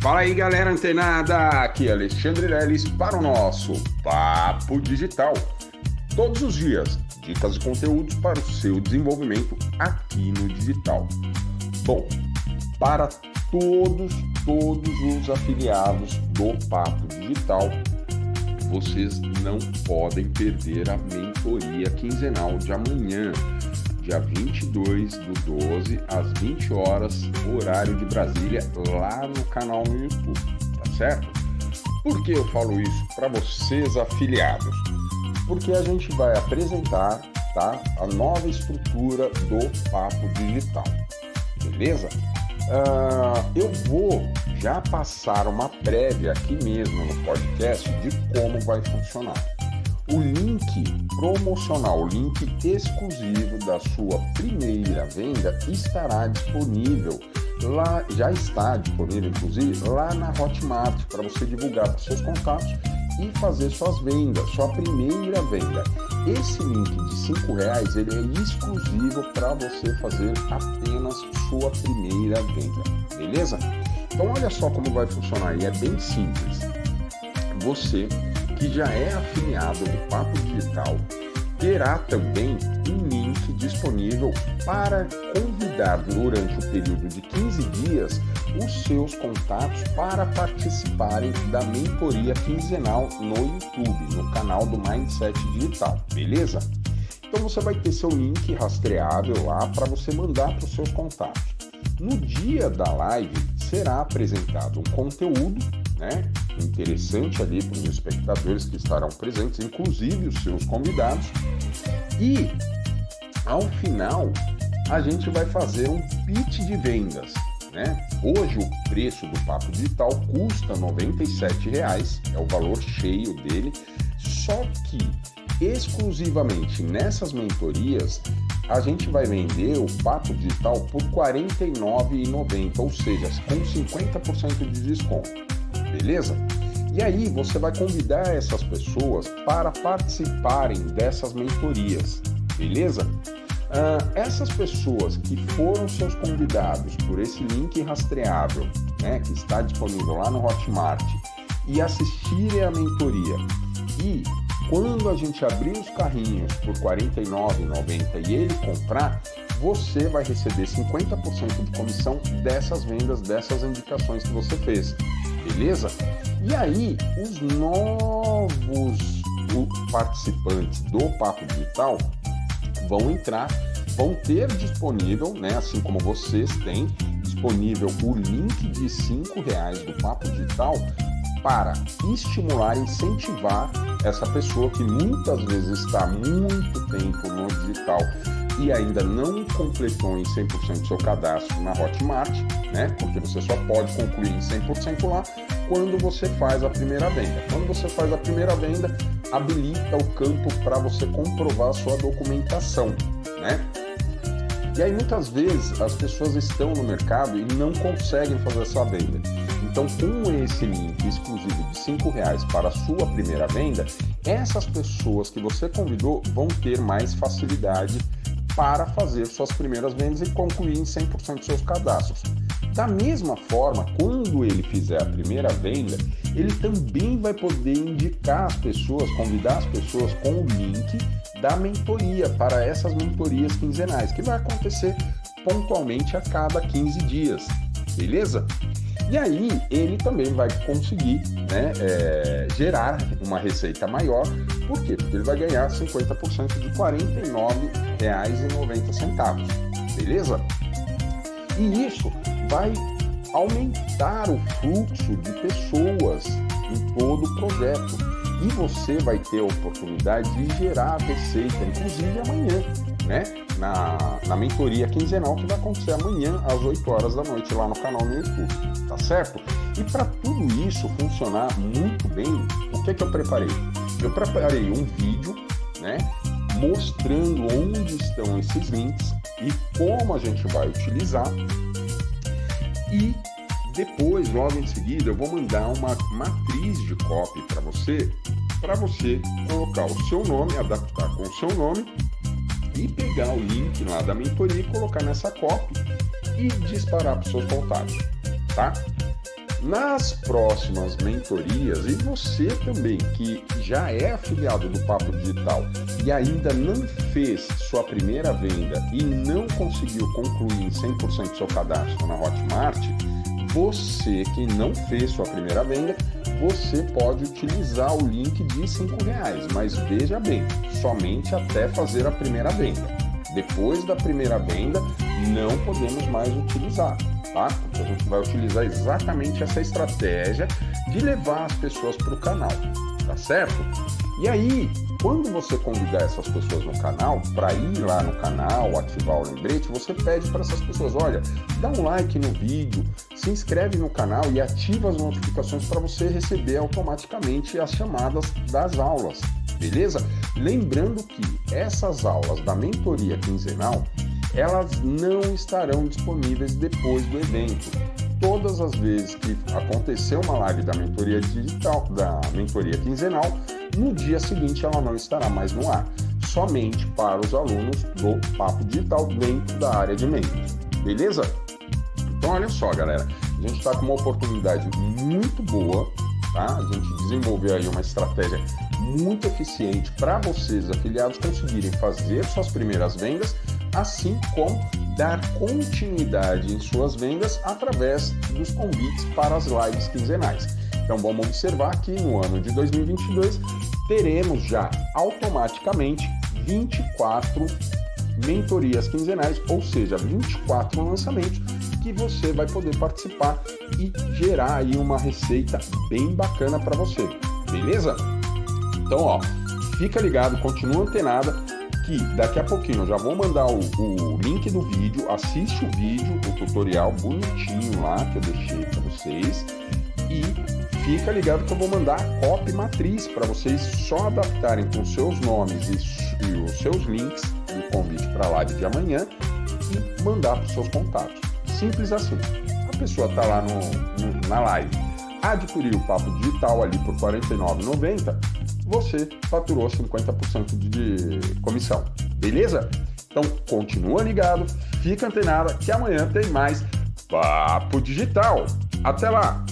Fala aí, galera antenada! Aqui é Alexandre Leles para o nosso Papo Digital. Todos os dias, dicas e conteúdos para o seu desenvolvimento aqui no digital. Bom, para todos, todos os afiliados do Papo Digital, vocês não podem perder a mentoria quinzenal de amanhã dia 22 do 12 às 20 horas, horário de Brasília, lá no canal no YouTube, tá certo? Por que eu falo isso para vocês afiliados? Porque a gente vai apresentar, tá, a nova estrutura do Papo Digital, beleza? Uh, eu vou já passar uma prévia aqui mesmo no podcast de como vai funcionar o link promocional, o link exclusivo da sua primeira venda estará disponível lá, já está disponível inclusive lá na Hotmart para você divulgar para seus contatos e fazer suas vendas, sua primeira venda. Esse link de cinco reais ele é exclusivo para você fazer apenas sua primeira venda, beleza? Então olha só como vai funcionar e é bem simples. Você que já é afiliado do Papo Digital, terá também um link disponível para convidar durante o período de 15 dias os seus contatos para participarem da mentoria quinzenal no YouTube, no canal do Mindset Digital, beleza? Então você vai ter seu link rastreável lá para você mandar para os seus contatos. No dia da live será apresentado um conteúdo né, interessante ali para os espectadores que estarão presentes, inclusive os seus convidados. E ao final a gente vai fazer um pitch de vendas. Né? Hoje o preço do Papo Digital custa R$ 97,00, é o valor cheio dele, só que exclusivamente nessas mentorias a gente vai vender o Papo Digital por R$ 49,90, ou seja, com 50% de desconto beleza? E aí você vai convidar essas pessoas para participarem dessas mentorias, beleza? Uh, essas pessoas que foram seus convidados por esse link rastreável, né, que está disponível lá no Hotmart, e assistirem a mentoria, e quando a gente abrir os carrinhos por R$ 49,90 e ele comprar, você vai receber 50% de comissão dessas vendas, dessas indicações que você fez beleza? E aí, os novos participantes do Papo Digital vão entrar, vão ter disponível, né, assim como vocês têm disponível o link de cinco reais do Papo Digital para estimular, incentivar essa pessoa que muitas vezes está muito tempo no digital e ainda não completou em 100% seu cadastro na Hotmart, né? Porque você só pode concluir em 100% lá quando você faz a primeira venda. Quando você faz a primeira venda, habilita o campo para você comprovar sua documentação, né? E aí muitas vezes as pessoas estão no mercado e não conseguem fazer essa venda. Então, com esse link exclusivo de cinco reais para a sua primeira venda, essas pessoas que você convidou vão ter mais facilidade para fazer suas primeiras vendas e concluir em 100% dos seus cadastros. Da mesma forma, quando ele fizer a primeira venda, ele também vai poder indicar as pessoas, convidar as pessoas com o link da mentoria para essas mentorias quinzenais, que vai acontecer pontualmente a cada 15 dias, beleza? E aí ele também vai conseguir né, é, gerar uma receita maior. Por quê? Porque ele vai ganhar 50% de R$ 49,90. Beleza? E isso vai aumentar o fluxo de pessoas em todo o projeto. E você vai ter a oportunidade de gerar receita, inclusive amanhã, né? Na, na mentoria quinzenal que vai acontecer amanhã às 8 horas da noite lá no canal no YouTube, tá certo? E para tudo isso funcionar muito bem, o que, que eu preparei? Eu preparei um vídeo, né? Mostrando onde estão esses links e como a gente vai utilizar. E depois, logo em seguida, eu vou mandar uma matriz de copy para você, para você colocar o seu nome, adaptar com o seu nome e pegar o link lá da mentoria e colocar nessa copy e disparar para os seus contatos, tá? Nas próximas mentorias, e você também que já é afiliado do Papo Digital e ainda não fez sua primeira venda e não conseguiu concluir em 100% seu cadastro na Hotmart, você que não fez sua primeira venda, você pode utilizar o link de R$ reais, mas veja bem, somente até fazer a primeira venda. Depois da primeira venda, não podemos mais utilizar tá? Porque a gente vai utilizar exatamente essa estratégia de levar as pessoas para o canal, tá certo? E aí, quando você convidar essas pessoas no canal, para ir lá no canal, ativar o lembrete, você pede para essas pessoas: olha, dá um like no vídeo, se inscreve no canal e ativa as notificações para você receber automaticamente as chamadas das aulas, beleza? Lembrando que essas aulas da mentoria quinzenal elas não estarão disponíveis depois do evento. Todas as vezes que acontecer uma live da mentoria digital, da mentoria quinzenal, no dia seguinte ela não estará mais no ar, somente para os alunos do Papo Digital dentro da área de membros. Beleza? Então olha só, galera, a gente está com uma oportunidade muito boa, tá? A gente desenvolveu aí uma estratégia muito eficiente para vocês afiliados conseguirem fazer suas primeiras vendas assim como dar continuidade em suas vendas através dos convites para as lives quinzenais. Então vamos observar que no ano de 2022 teremos já automaticamente 24 mentorias quinzenais, ou seja, 24 lançamentos que você vai poder participar e gerar aí uma receita bem bacana para você, beleza? Então, ó, fica ligado, continua antenada que daqui a pouquinho eu já vou mandar o, o, link do vídeo, assiste o vídeo, o tutorial bonitinho lá que eu deixei para vocês e fica ligado que eu vou mandar a copy matriz para vocês só adaptarem com seus nomes e, e os seus links do convite para a live de amanhã e mandar para os seus contatos. Simples assim. A pessoa está lá no, no, na live, adquiriu o papo digital ali por R$ 49,90 você faturou 50% de comissão. Beleza? Então continua ligado, fica antenado que amanhã tem mais Papo Digital. Até lá!